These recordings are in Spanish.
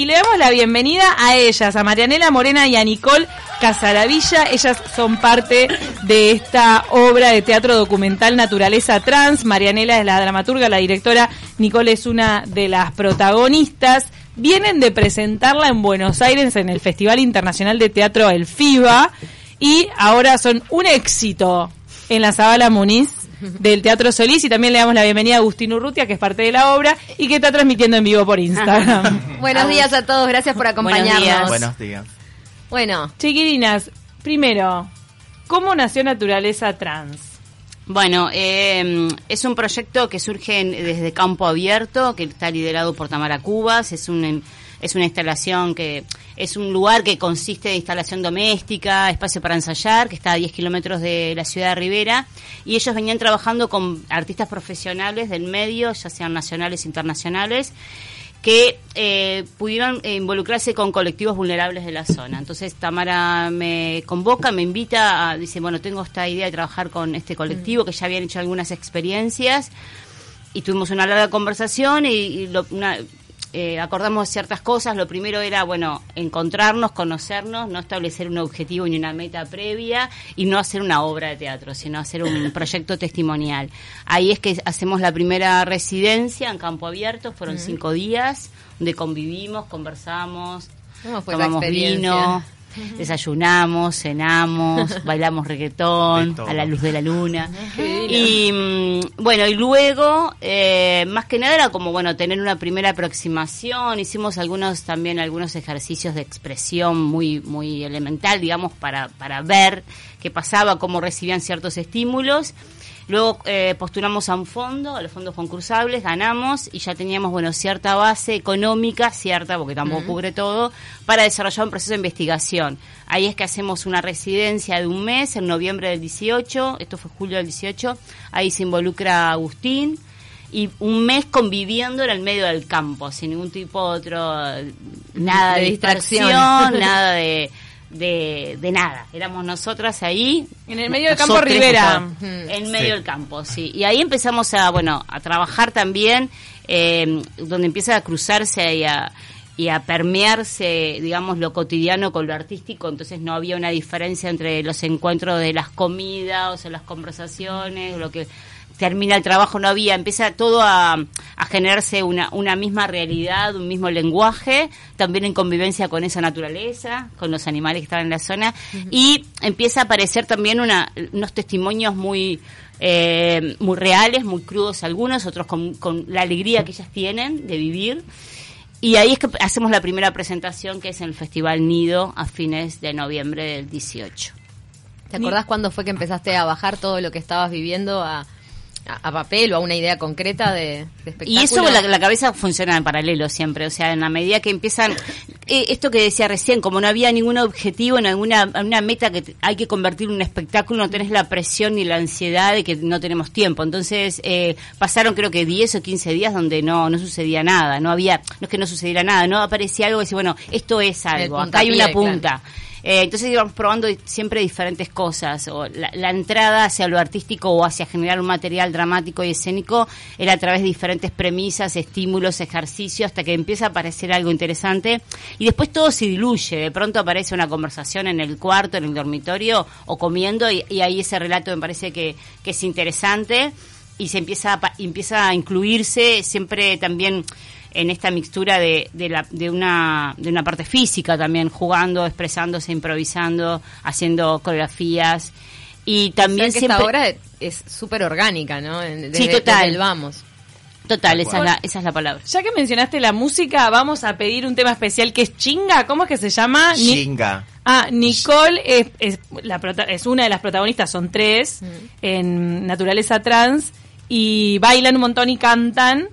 y le damos la bienvenida a ellas, a Marianela Morena y a Nicole Casaravilla. Ellas son parte de esta obra de teatro documental Naturaleza Trans. Marianela es la dramaturga, la directora, Nicole es una de las protagonistas. Vienen de presentarla en Buenos Aires en el Festival Internacional de Teatro El FIBA y ahora son un éxito en la Zabala Muniz del Teatro Solís y también le damos la bienvenida a Agustín Urrutia, que es parte de la obra y que está transmitiendo en vivo por Instagram. Buenos días a todos, gracias por acompañarnos. Buenos días. Bueno, Chiquilinas, primero, ¿cómo nació Naturaleza Trans? Bueno, eh, es un proyecto que surge en- desde Campo Abierto, que está liderado por Tamara Cubas. Es un es una instalación que es un lugar que consiste de instalación doméstica, espacio para ensayar, que está a 10 kilómetros de la ciudad de Rivera. Y ellos venían trabajando con artistas profesionales del medio, ya sean nacionales e internacionales, que eh, pudieron eh, involucrarse con colectivos vulnerables de la zona. Entonces Tamara me convoca, me invita, a, dice, bueno, tengo esta idea de trabajar con este colectivo, que ya habían hecho algunas experiencias, y tuvimos una larga conversación y, y lo- una- eh, acordamos ciertas cosas. Lo primero era, bueno, encontrarnos, conocernos, no establecer un objetivo ni una meta previa y no hacer una obra de teatro, sino hacer un proyecto testimonial. Ahí es que hacemos la primera residencia en campo abierto, fueron cinco días, donde convivimos, conversamos, ¿Cómo fue esa tomamos vino, desayunamos, cenamos, bailamos reggaetón a la luz de la luna. Y mm, bueno, y luego, eh, más que nada era como, bueno, tener una primera aproximación. Hicimos algunos también algunos ejercicios de expresión muy, muy elemental, digamos, para, para ver qué pasaba, cómo recibían ciertos estímulos. Luego eh, postulamos a un fondo, a los fondos concursables, ganamos y ya teníamos, bueno, cierta base económica, cierta, porque tampoco cubre todo, para desarrollar un proceso de investigación. Ahí es que hacemos una residencia de un mes, en noviembre del 18, esto fue julio del 18, ahí se involucra Agustín, y un mes conviviendo en el medio del campo, sin ningún tipo otro, nada De de, distracción, nada de, de, de nada. Éramos nosotras ahí. En el medio del campo Rivera. nosotros, En Sí. medio del campo, sí. Y ahí empezamos a, bueno, a trabajar también, eh, donde empieza a cruzarse y a, y a permearse, digamos, lo cotidiano con lo artístico, entonces no había una diferencia entre los encuentros de las comidas, o sea, las conversaciones, lo que termina el trabajo no había, empieza todo a, a generarse una, una misma realidad, un mismo lenguaje, también en convivencia con esa naturaleza, con los animales que estaban en la zona, y empieza a aparecer también una, unos testimonios muy, eh, muy reales, muy crudos algunos, otros con, con la alegría que ellas tienen de vivir. Y ahí es que hacemos la primera presentación que es en el Festival Nido a fines de noviembre del 18. ¿te acordás cuándo fue que empezaste a bajar todo lo que estabas viviendo a, a, a papel o a una idea concreta de, de espectáculo? Y eso la, la cabeza funciona en paralelo siempre, o sea, en la medida que empiezan, eh, esto que decía recién, como no había ningún objetivo, ninguna una meta que hay que convertir en un espectáculo, no tenés la presión ni la ansiedad de que no tenemos tiempo. Entonces, eh, pasaron creo que 10 o 15 días donde no, no sucedía nada, no había, no es que no sucediera nada, no aparecía algo que decía, bueno, esto es algo, acá hay una punta. Eh, entonces íbamos probando siempre diferentes cosas. O la, entrada hacia lo artístico o hacia generar un material dramático y escénico era a través de diferentes premisas, estímulos, ejercicios, hasta que empieza a aparecer algo interesante. Y después todo se diluye. De pronto aparece una conversación en el cuarto, en el dormitorio o comiendo y, y ahí ese relato me parece que, que es interesante y se empieza a, empieza a incluirse siempre también en esta mixtura de, de, la, de, una, de una parte física también, jugando, expresándose, improvisando, haciendo coreografías. Y O sea también que siempre... esta obra es súper orgánica, ¿no? En- Sí, desde- total. desde el vamos. Total, esa es, la, esa es la palabra. Ya que mencionaste la música, vamos a pedir un tema especial que es Chinga. ¿Cómo es que se llama? Ni- Shinga. Ah, Nicole es, es, la prota- es una de las protagonistas, son tres, en Naturaleza Trans, y bailan un montón y cantan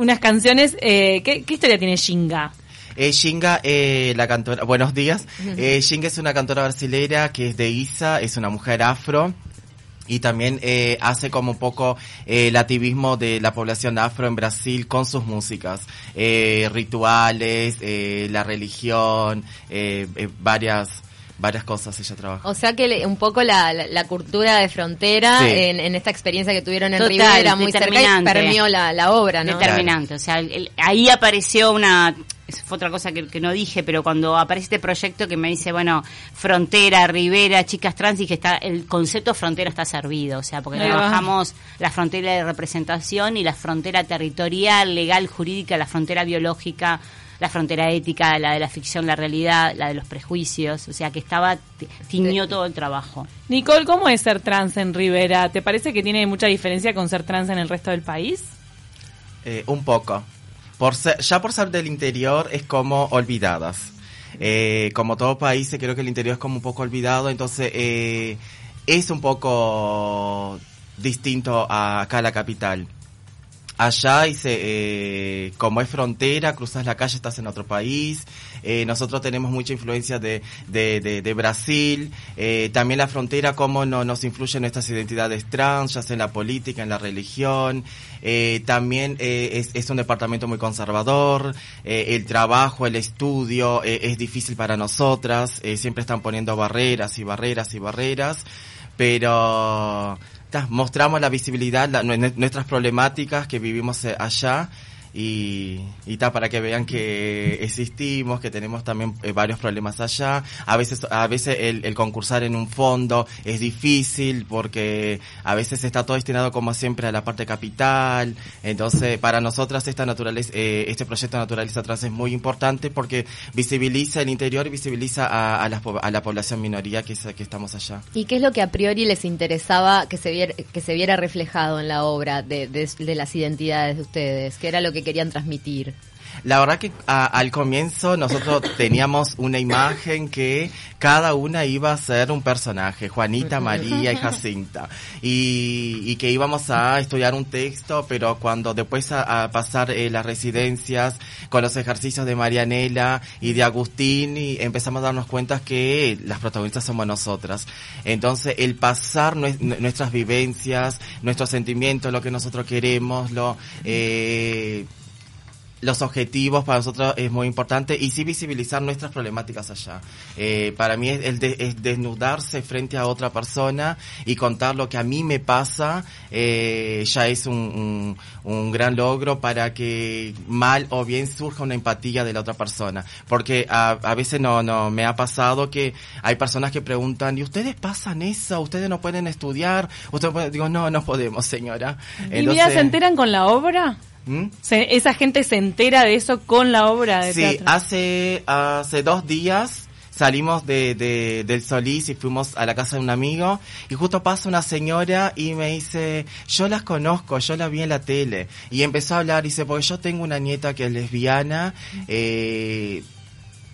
unas canciones. Eh, ¿qué, qué historia tiene Shinga? Eh, Shinga, eh, la cantora, buenos días. Eh, Shinga es una cantora brasileña que es de Isa, es una mujer afro. Y también eh, hace como un poco eh, el activismo de la población afro en Brasil con sus músicas. Eh, rituales, eh, la religión, varias, varias cosas ella trabaja. O sea que le- un poco la, la, la cultura de frontera Sí. en, en esta experiencia que tuvieron en Total, Rivera muy cerca y determinante. permeó la, la obra, ¿no? Determinante. O sea, el- ahí apareció una eso fue otra cosa que, que no dije, pero cuando aparece este proyecto que me dice, bueno, frontera, ribera, chicas trans, dije, está, el concepto frontera está servido, o sea, porque Ahí va. trabajamos la frontera de representación y la frontera territorial, legal, jurídica, la frontera biológica, la frontera ética, la de la ficción, la realidad, la de los prejuicios, o sea, que estaba, ti- tiñó todo el trabajo. Nicole, ¿cómo es ser trans en Rivera? ¿Te parece que tiene mucha diferencia con ser trans en el resto del país? Eh, un poco. Por ser- ya por ser del interior es como olvidadas. Eh, como todo país, creo que el interior es como un poco olvidado, entonces eh, es un poco distinto a acá a la capital. Allá dice, eh, como es frontera, cruzas la calle, estás en otro país. Eh, nosotros tenemos mucha influencia de, de, de, de Brasil. Eh, también la frontera, cómo no, nos influye en nuestras identidades trans, ya sea en la política, en la religión. Eh, también eh, es, es un departamento muy conservador. Eh, el trabajo, el estudio es difícil para nosotras. Siempre están poniendo barreras y barreras y barreras. Pero mostramos la visibilidad, la- nue- nuestras problemáticas que vivimos eh, allá y, y ta, para que vean que existimos, que tenemos también eh, varios problemas allá. A veces, a veces el, concursar en un fondo es difícil porque a veces está todo destinado como siempre a la parte capital. Entonces, para nosotras esta naturaleza, eh, este proyecto Naturaleza Trans es muy importante porque visibiliza el interior y visibiliza a, a, la, a la población minoría que, es- que estamos allá. ¿Y qué es lo que a priori les interesaba que se viera, que se viera reflejado en la obra de, de- de las identidades de ustedes? ¿Qué era lo que querían transmitir? La verdad que a- al comienzo nosotros teníamos una imagen que cada una iba a ser un personaje, Juanita, María y Jacinta, y, y que íbamos a estudiar un texto, pero cuando después a, a pasar eh, las residencias con los ejercicios de Marianela y de Agustín, y empezamos a darnos cuenta que las protagonistas somos nosotras. Entonces el pasar nue- nuestras vivencias, nuestros sentimientos, lo que nosotros queremos, lo... Eh, los objetivos para nosotros es muy importante y sí visibilizar nuestras problemáticas allá. Eh, para mí es, el de- es desnudarse frente a otra persona y contar lo que a mí me pasa eh, ya es un, un, un gran logro para que mal o bien surja una empatía de la otra persona. Porque a, a veces no, no me ha pasado que hay personas que preguntan, ¿y ustedes pasan eso? ¿Ustedes no pueden estudiar? ¿Ustedes pueden-?" Digo, no, no podemos, señora. ¿Y mira, Entonces- se enteran con la obra? ¿Mm? Se- esa gente se entera de eso con la obra de Sí, teatro. hace, hace dos días salimos de, de- del Solís y fuimos a la casa de un amigo y justo pasa una señora y me dice, yo las conozco, yo las vi en la tele. Y empezó a hablar, dice, porque yo tengo una nieta que es lesbiana, eh,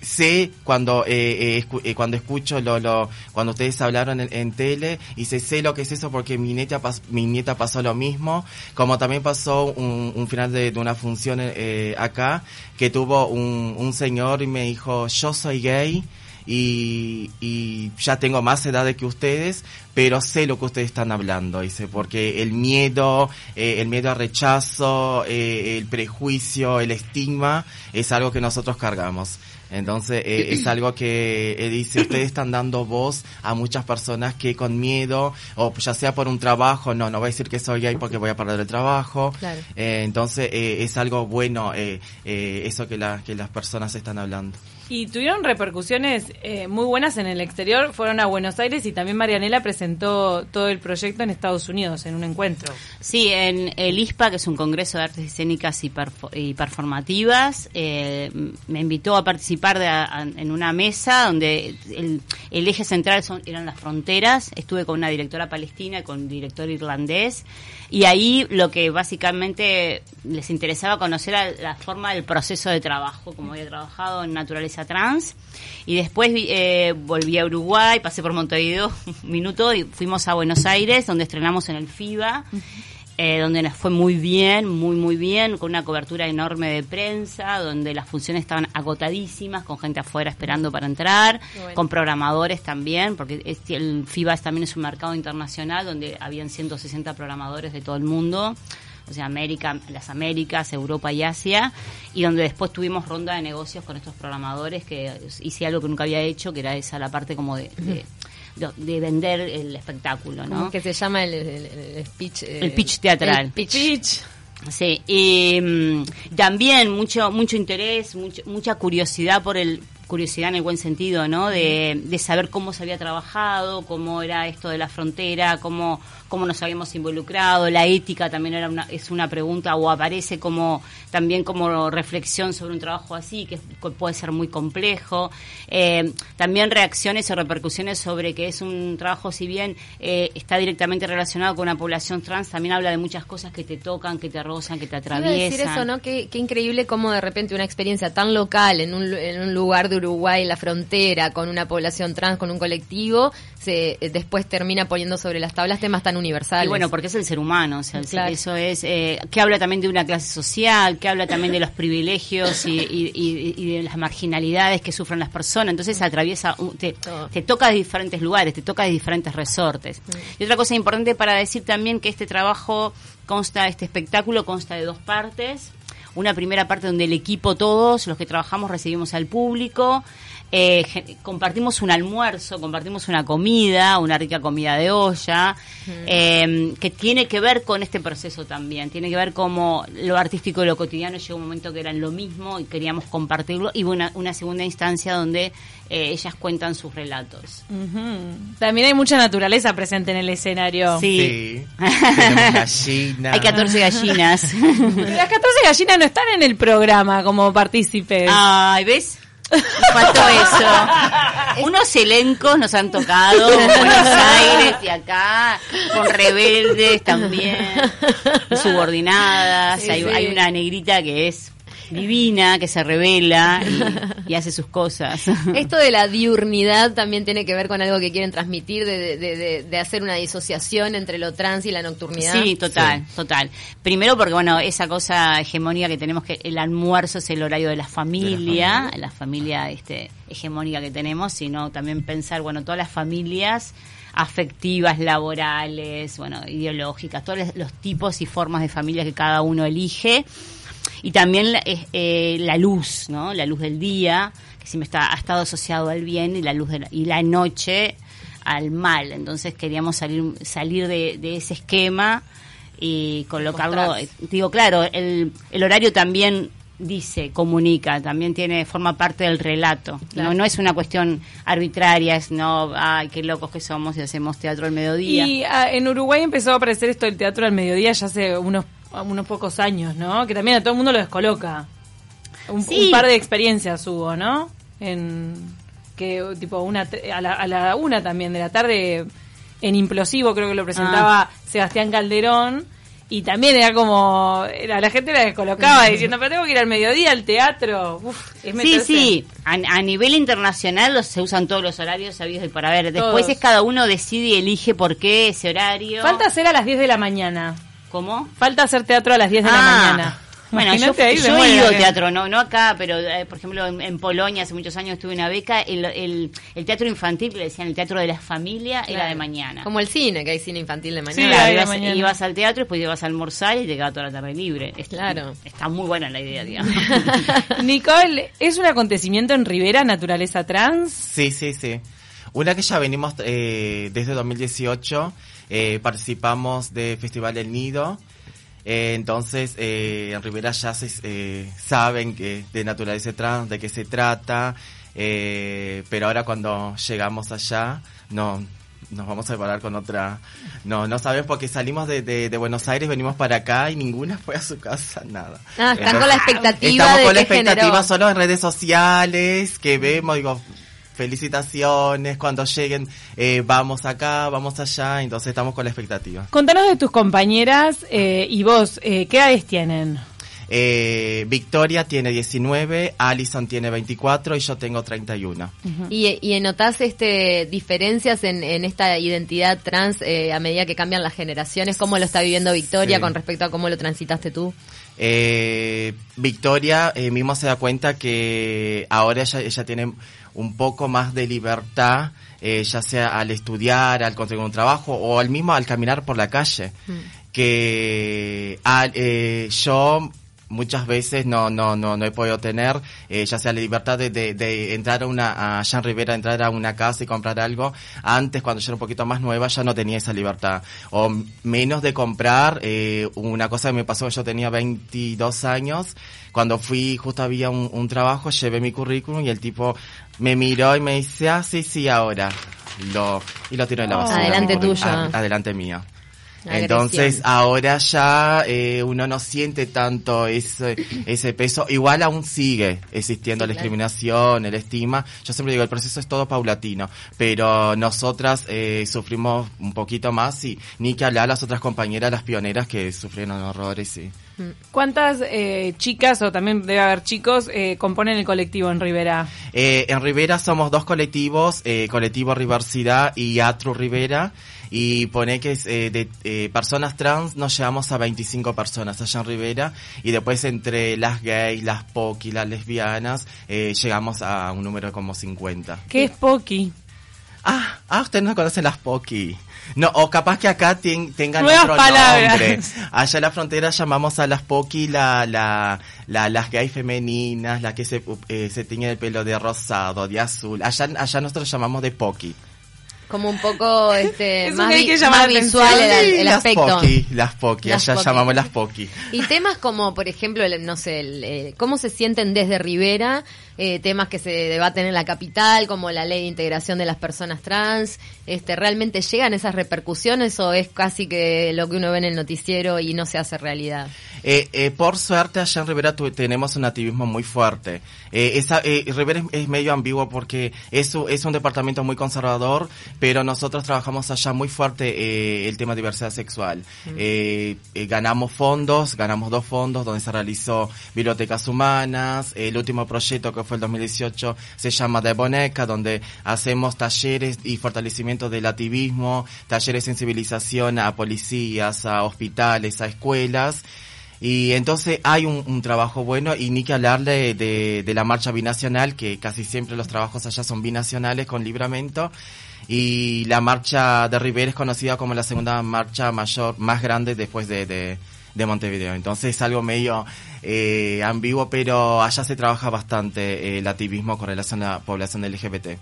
sé cuando eh, eh, escu- eh, cuando escucho lo, lo cuando ustedes hablaron en, en tele y sé, sé lo que es eso porque mi nieta pas- mi nieta pasó lo mismo como también pasó un, un final de, de una función eh, acá que tuvo un, un señor y me dijo yo soy gay y, y ya tengo más edad que ustedes, pero sé lo que ustedes están hablando, dice, porque el miedo, eh, el miedo al rechazo, eh, el prejuicio, el estigma, es algo que nosotros cargamos. Entonces, eh, es algo que eh, dice, ustedes están dando voz a muchas personas que con miedo, o ya sea por un trabajo, no, no voy a decir que soy gay porque voy a perder el trabajo. Claro. Eh, entonces, eh, es algo bueno, eh, eh, eso que, la, que las personas están hablando. Y tuvieron repercusiones eh, muy buenas en el exterior. Fueron a Buenos Aires y también Marianela presentó todo el proyecto en Estados Unidos en un encuentro. Sí, en el ISPA, que es un congreso de artes escénicas y, y performativas, eh, me invitó a participar de en una mesa donde el, eje central son, eran las fronteras. Estuve con una directora palestina y con un director irlandés. Y ahí lo que básicamente les interesaba conocer era la forma del proceso de trabajo, como había trabajado en Naturaleza Trans. Y después eh, volví a Uruguay, pasé por Montevideo un minuto y fuimos a Buenos Aires, donde estrenamos en el FIBA eh, donde nos fue muy bien, muy, muy bien, con una cobertura enorme de prensa, donde las funciones estaban agotadísimas, con gente afuera esperando para entrar, bueno. con programadores también, porque este- el FIBA es- también es un mercado internacional donde habían 160 programadores de todo el mundo. O sea, América, las Américas, Europa y Asia, y donde después tuvimos ronda de negocios con estos programadores que hice algo que nunca había hecho, que era esa la parte como de, de, de- de vender el espectáculo, ¿no? ¿Cómo que se llama el, el- el speech? eh, El pitch teatral. el pitch. Pitch. Sí, y mm, también mucho mucho interés, mucho, mucha curiosidad por el curiosidad en el buen sentido, ¿no? De, de saber cómo se había trabajado, cómo era esto de la frontera, cómo cómo nos habíamos involucrado, la ética también era una, es una pregunta o aparece como también como reflexión sobre un trabajo así que puede ser muy complejo. Eh, también reacciones o repercusiones sobre que es un trabajo, si bien eh, está directamente relacionado con una población trans, también habla de muchas cosas que te tocan, que te rozan, que te atraviesan. decir eso, ¿no? Qué, qué increíble cómo de repente una experiencia tan local en un, en un lugar de Uruguay, en la frontera, con una población trans, con un colectivo, se después termina poniendo sobre las tablas temas tan universales. Y bueno, porque es el ser humano, o sea, eso es, eh, que habla también de una clase social, que habla también de los privilegios y, de las marginalidades que sufren las personas, entonces atraviesa, te, te toca de diferentes lugares, te toca de diferentes resortes. Y otra cosa importante para decir también que este trabajo consta, este espectáculo consta de dos partes, una primera parte donde el equipo, todos los que trabajamos, recibimos al público, eh, compartimos un almuerzo, compartimos una comida, una rica comida de olla, eh, que tiene que ver con este proceso también, tiene que ver como lo artístico y lo cotidiano llegó un momento que eran lo mismo y queríamos compartirlo, y una, una segunda instancia donde eh, ellas cuentan sus relatos. También hay mucha naturaleza presente en el escenario. Sí. Gallinas. Hay 14 gallinas. Las 14 gallinas no están en el programa como partícipes. Ay, ¿ves? Faltó eso. Unos elencos nos han tocado, Buenos Aires y acá, con rebeldes también, subordinadas. hay, hay una negrita que es divina, que se revela y, hace sus cosas. Esto de la diurnidad también tiene que ver con algo que quieren transmitir, de, de, hacer una disociación entre lo trans y la nocturnidad. Sí, total, total. Primero porque, bueno, esa cosa hegemónica que tenemos, que el almuerzo es el horario de la familia, la familia, este, hegemónica que tenemos, sino también pensar, bueno, todas las familias afectivas, laborales, bueno, ideológicas, todos los tipos y formas de familia que cada uno elige y también la, eh, la luz, ¿no? La luz del día, que siempre está, ha estado asociado al bien y la luz de la, y la noche al mal. Entonces queríamos salir, salir de, ese esquema y colocarlo, eh, digo, claro, el, el horario también dice, comunica, también tiene, forma parte del relato. No, no es una cuestión arbitraria, es no, ay, qué locos que somos y hacemos teatro al mediodía. Y ah, en Uruguay empezó a aparecer esto del teatro al mediodía ya hace unos unos pocos años, ¿no? Que también a todo el mundo lo descoloca. Un, par de experiencias hubo, ¿no? En que tipo una a la, a la una también de la tarde en Implosivo creo que lo presentaba ah. Sebastián Calderón y también era como era, la gente la descolocaba diciendo pero tengo que ir al mediodía al teatro sí sí. A, nivel internacional se usan todos los horarios sabidos y para ver después es cada uno decide y elige por qué ese horario. Falta hacer a las 10 de la mañana ¿Cómo? Falta hacer teatro a las 10 de la ah. mañana. Bueno, yo, yo he ido teatro, no, no acá, pero eh, por ejemplo en, Polonia hace muchos años tuve una beca, el, el, teatro infantil, que le decían el teatro de la familia, era de mañana. Como el cine, que hay cine infantil de mañana. Sí, ibas, al teatro, después ibas a almorzar y te quedaba toda la tarde libre. claro. Está muy buena la idea, digamos. Nicole, ¿es un acontecimiento en Rivera, naturaleza trans? Sí, sí, sí. Una que ya venimos eh, desde 2018, eh, participamos de Festival del Nido, eh, entonces, eh, en Rivera ya se, eh, saben que de naturaleza trans, de qué se trata, eh, pero ahora cuando llegamos allá, no, nos vamos a separar con otra. No, no saben porque salimos de, de, Buenos Aires, venimos para acá y ninguna fue a su casa, nada. Ah, están con la expectativa. Estamos con la expectativa solo en redes sociales, que vemos, digo, felicitaciones, cuando lleguen eh, vamos acá, vamos allá, entonces estamos con la expectativa. Contanos de tus compañeras eh, y vos, eh, ¿qué edades tienen? Victoria tiene 19, Alison tiene 24 y yo tengo 31. ¿Y, ¿Y notás este, diferencias en, esta identidad trans a medida que cambian las generaciones? ¿Cómo lo está viviendo Victoria con respecto a cómo lo transitaste tú? Victoria mismo se da cuenta que ahora ella, ella tiene un poco más de libertad, eh, ya sea al estudiar, al conseguir un trabajo o al mismo al caminar por la calle. Mm. Que eh, yo muchas veces no no no no he podido tener eh, ya sea la libertad de, de, de entrar a una a Jean Rivera entrar a una casa y comprar algo. Antes cuando yo era un poquito más nueva ya no tenía esa libertad. O menos de comprar eh, una cosa que me pasó yo tenía 22 años cuando fui justo había un, un trabajo llevé mi currículum y el tipo me miró y me dice ah sí sí ahora lo y lo tiró en la basura Adelante tuyo. Ah, adelante mío Entonces ahora ya eh, uno no siente tanto ese, ese peso. Igual aún sigue existiendo Sí, la claro. discriminación, el estigma. Yo siempre digo, el proceso es todo paulatino, pero nosotras eh, sufrimos un poquito más y ni que hablar las otras compañeras, las pioneras que sufrieron horrores. Y... ¿Cuántas eh, chicas, o también debe haber chicos, eh, componen el colectivo en Rivera? Eh, en Rivera somos dos colectivos, eh, colectivo Riversidad y Atru Rivera. Y pone que eh, de eh, personas trans nos llevamos a 25 personas allá en Rivera y después entre las gays, las poki, las lesbianas eh, llegamos a un número como 50. ¿Qué es Poki? Ah, ah, ustedes no conocen las poki. No, o capaz que acá ten- tengan Nuevas otro palabras. nombre. Allá en la frontera llamamos a las poki la, la, la, las gays femeninas, las que se, eh, se tiñen el pelo de rosado, de azul. Allá, allá nosotros llamamos de poki. Como un poco este, más, vi- que llama más la visual el, el las aspecto. poki, las poki, Las allá llamamos las poki. Y temas como, por ejemplo, el- no sé, el, eh, cómo se sienten desde Rivera, eh, temas que se debaten en la capital, como la ley de integración de las personas trans, este, ¿realmente llegan esas repercusiones o es casi que lo que uno ve en el noticiero y no se hace realidad? Eh, eh, por suerte allá en Rivera tu- tenemos un activismo muy fuerte. Eh, esa, eh, Rivera es, es medio ambiguo porque es, es un departamento muy conservador, pero nosotros trabajamos allá muy fuerte eh, el tema de diversidad sexual. Eh, eh, ganamos fondos, ganamos dos fondos donde se realizó bibliotecas humanas. el último proyecto que fue el 2018 se llama De Boneca, donde hacemos talleres y fortalecimiento del activismo, talleres de sensibilización a policías, a hospitales, a escuelas. Y entonces hay un, un trabajo bueno y ni que hablar de, de, de la marcha binacional, que casi siempre los trabajos allá son binacionales con libramento. Y la marcha de Rivera es conocida como la segunda marcha mayor, más grande después de, de, de Montevideo. Entonces es algo medio eh, ambiguo, pero allá se trabaja bastante eh, el activismo con relación a la población LGBT.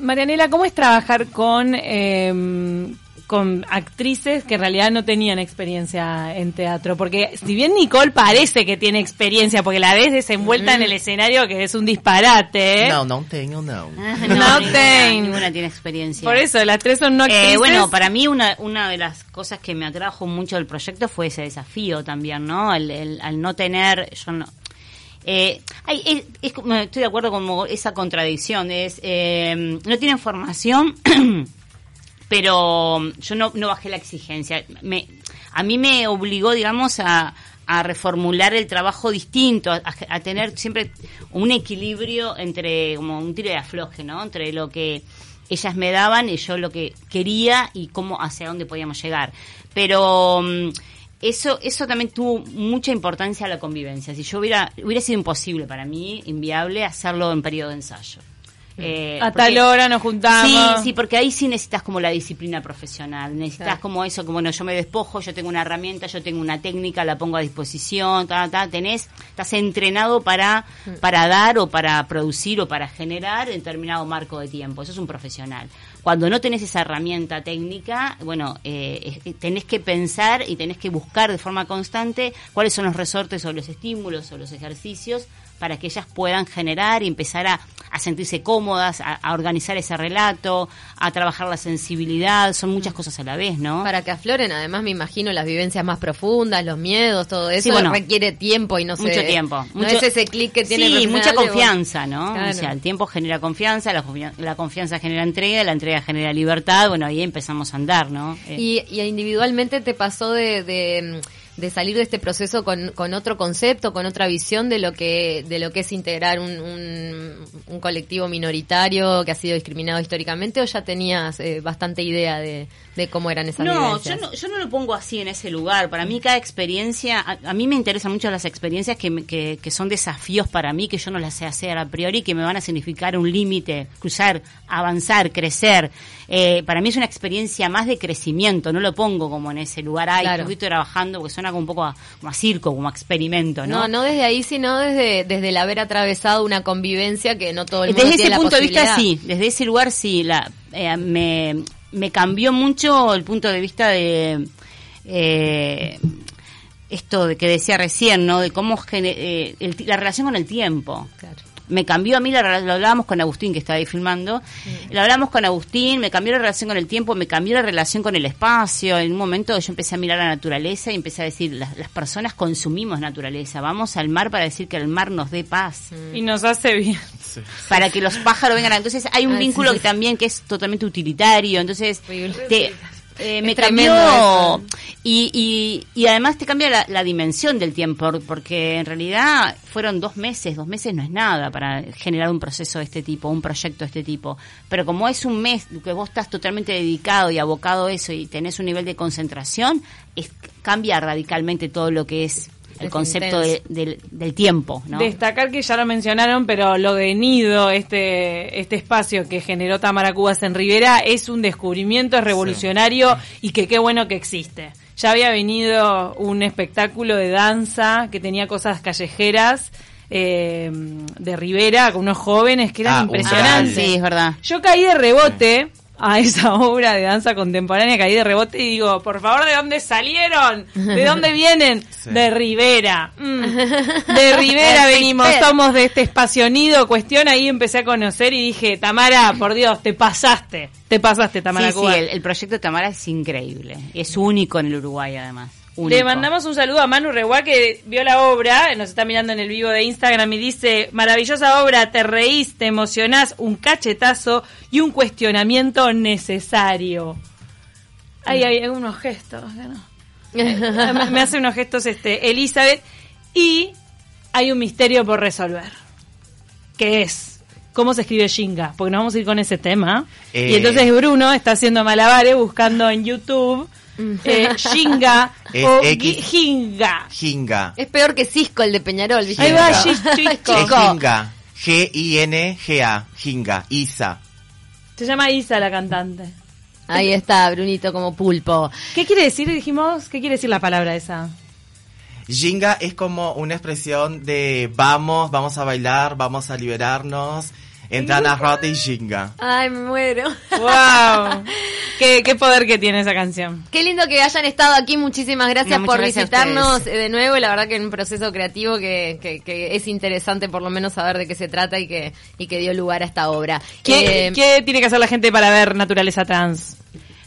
Marianela, ¿cómo es trabajar con, eh, con actrices que en realidad no tenían experiencia en teatro? Porque si bien Nicole parece que tiene experiencia, porque la ves desenvuelta en el escenario, que es un disparate, ¿eh? No, no tengo, no. Ah, No tengo. ninguna tiene experiencia. Por eso, las tres son no actrices. Eh, bueno, para mí una, una de las cosas que me atrajo mucho del proyecto fue ese desafío también, ¿no? El, el- al no tener, yo no... Eh, hay- es- es como- estoy de acuerdo con esa contradicción, es eh, no tienen formación, pero yo no, bajé la exigencia. A mí me obligó, digamos, a, a reformular el trabajo distinto, a, a tener siempre un equilibrio entre, como un tiro de afloje, ¿no? Entre lo que ellas me daban y yo lo que quería y cómo, hacia dónde podíamos llegar. Pero mm, eso, eso también tuvo mucha importancia a la convivencia. Si yo hubiera, hubiera sido imposible para mí, inviable, hacerlo en periodo de ensayo. Eh, a porque- tal hora nos juntamos. Sí, sí, porque ahí sí necesitas como la disciplina profesional, necesitas Claro. como eso, como bueno, yo me despojo, yo tengo una herramienta, yo tengo una técnica, la pongo a disposición, ta, ta, tenés, estás entrenado para, para dar o para producir o para generar en determinado marco de tiempo, eso es un profesional. Cuando no tenés esa herramienta técnica, bueno, eh, es- tenés que pensar y tenés que buscar de forma constante cuáles son los resortes o los estímulos o los ejercicios para que ellas puedan generar y empezar a, a sentirse cómodas, a, a organizar ese relato, a trabajar la sensibilidad, son muchas cosas a la vez, ¿no? Para que afloren, además me imagino las vivencias más profundas, los miedos, todo eso Sí, bueno. requiere tiempo y no sé. mucho tiempo. No mucho- es ese clic que tiene Sí, mucha confianza, ¿no? claro. O sea, el tiempo genera confianza, la, la confianza genera entrega, la entrega genera libertad, bueno, ahí empezamos a andar, ¿no? Eh, Y, y individualmente te pasó de, de, de salir de este proceso con, con otro concepto, con otra visión de lo que de lo que es integrar un, un, un colectivo minoritario que ha sido discriminado históricamente o ya tenías eh, bastante idea de, de cómo eran esas No, yo no, yo no lo pongo así en ese lugar. Para mí cada experiencia, a, a mí me interesan mucho las experiencias que, me- que, que son desafíos para mí, que yo no las sé hacer a priori, que me van a significar un límite, cruzar, avanzar, crecer. Eh, para mí es una experiencia más de crecimiento, no lo pongo como en ese lugar, ay, Claro. estoy trabajando, porque suena como un poco a, como a circo, como a experimento, ¿no? No, no desde ahí, sino desde, desde el haber atravesado una convivencia que no todo el mundo Desde tiene ese la punto de vista, sí. Desde ese lugar, sí. La, eh, me, me cambió mucho el punto de vista de eh, esto de que decía recién, ¿no? De cómo gene- eh, el la relación con el tiempo. Claro. Me cambió a mí, la, lo hablábamos con Agustín, que estaba ahí filmando. Lo hablábamos con Agustín, me cambió la relación con el tiempo, me cambió la relación con el espacio. En un momento yo empecé a mirar la naturaleza y empecé a decir, las, las personas consumimos naturaleza. Vamos al mar para decir que el mar nos dé paz Y nos hace bien. para que los pájaros vengan. a- Entonces hay un vínculo sí. que también que es totalmente utilitario. Entonces te, eh, me cambió y, y, y además te cambia la, la dimensión del tiempo porque en realidad fueron dos meses. Dos meses no es nada para generar un proceso de este tipo, un proyecto de este tipo. Pero como es un mes que vos estás totalmente dedicado y abocado a eso y tenés un nivel de concentración, es, cambia radicalmente todo lo que es el Es concepto de- del, del tiempo, ¿no? Destacar que ya lo mencionaron, pero lo de Nido, este, este espacio que generó Tamara Cubas en Rivera, es un descubrimiento, es revolucionario y que qué bueno que existe. Ya había venido un espectáculo de danza que tenía cosas callejeras eh, de Rivera con unos jóvenes que eran Ah, impresionantes. Sí, es verdad. Yo caí de rebote a esa obra de danza contemporánea, caí de rebote y digo, por favor, ¿de dónde salieron? ¿De dónde vienen? Sí. De Rivera. Mm. De Rivera venimos, somos de este espacio nido, cuestión, ahí empecé a conocer y dije, Tamara, por Dios, te pasaste, te pasaste, Tamara Sí, sí, Cuba. el, el proyecto de Tamara es increíble. Es único en el Uruguay, además. Le mandamos un saludo a Manu Reguá que vio la obra, nos está mirando en el vivo de Instagram y dice, maravillosa obra, te reís, te emocionás, un cachetazo y un cuestionamiento necesario. Ay, hay unos gestos, no. Eh, me, me hace unos gestos este Elizabeth y hay un misterio por resolver. Que es cómo se escribe Shinga, porque nos vamos a ir con ese tema. Eh. Y entonces Bruno está haciendo malabares buscando en YouTube eh, Shinga Es o X. Gi- Jinga. Jinga. Es peor que Cisco, el de Peñarol, ¿viste? Ahí va. Es Jinga. G-I-N-G-A. Jinga. Isa. Se llama Isa la cantante. Ahí está, Brunito como pulpo. ¿Qué quiere decir, dijimos? ¿Qué quiere decir la palabra esa? Jinga es como una expresión de vamos, vamos a bailar, vamos a liberarnos. Entran a Rota y Jinga. Ay, me muero. ¡Wow! ¿Qué, qué poder que tiene esa canción. Qué lindo que hayan estado aquí. Muchísimas gracias No, por gracias visitarnos eh, de nuevo. La verdad que en un proceso creativo que, que, que es interesante por lo menos saber de qué se trata y que, y que dio lugar a esta obra. ¿Qué, Eh, qué tiene que hacer la gente para ver Naturaleza Trans?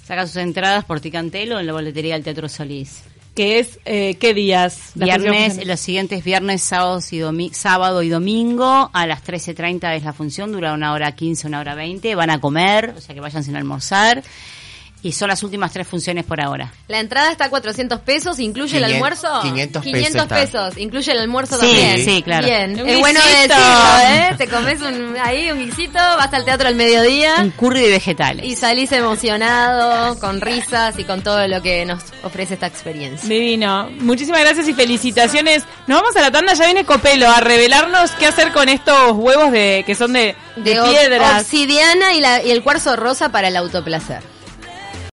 Saca sus entradas por Ticantelo en la boletería del Teatro Solís. Que es, eh, ¿qué días? Viernes, los siguientes viernes, sábados y domi- sábado y domingo a las 13.30 es la función, dura una hora 15, una hora 20. Van a comer, o sea que vayan sin almorzar. Y son las últimas tres funciones por ahora. La entrada está a 400 pesos, ¿incluye el 500 almuerzo? 500 pesos 500 está. pesos, incluye el almuerzo Sí, también. sí, claro. Bien, Un es bueno guisito. decirlo, ¿eh? Te comes un, ahí un guisito, vas al teatro al mediodía Un curry de vegetales. y salís emocionado, con risas y con todo lo que nos ofrece esta experiencia. Divino. Muchísimas gracias y felicitaciones. Nos vamos a la tanda, ya viene Copelo a revelarnos qué hacer con estos huevos de que son de, de De piedras. obsidiana y, la, y el cuarzo rosa para el autoplacer.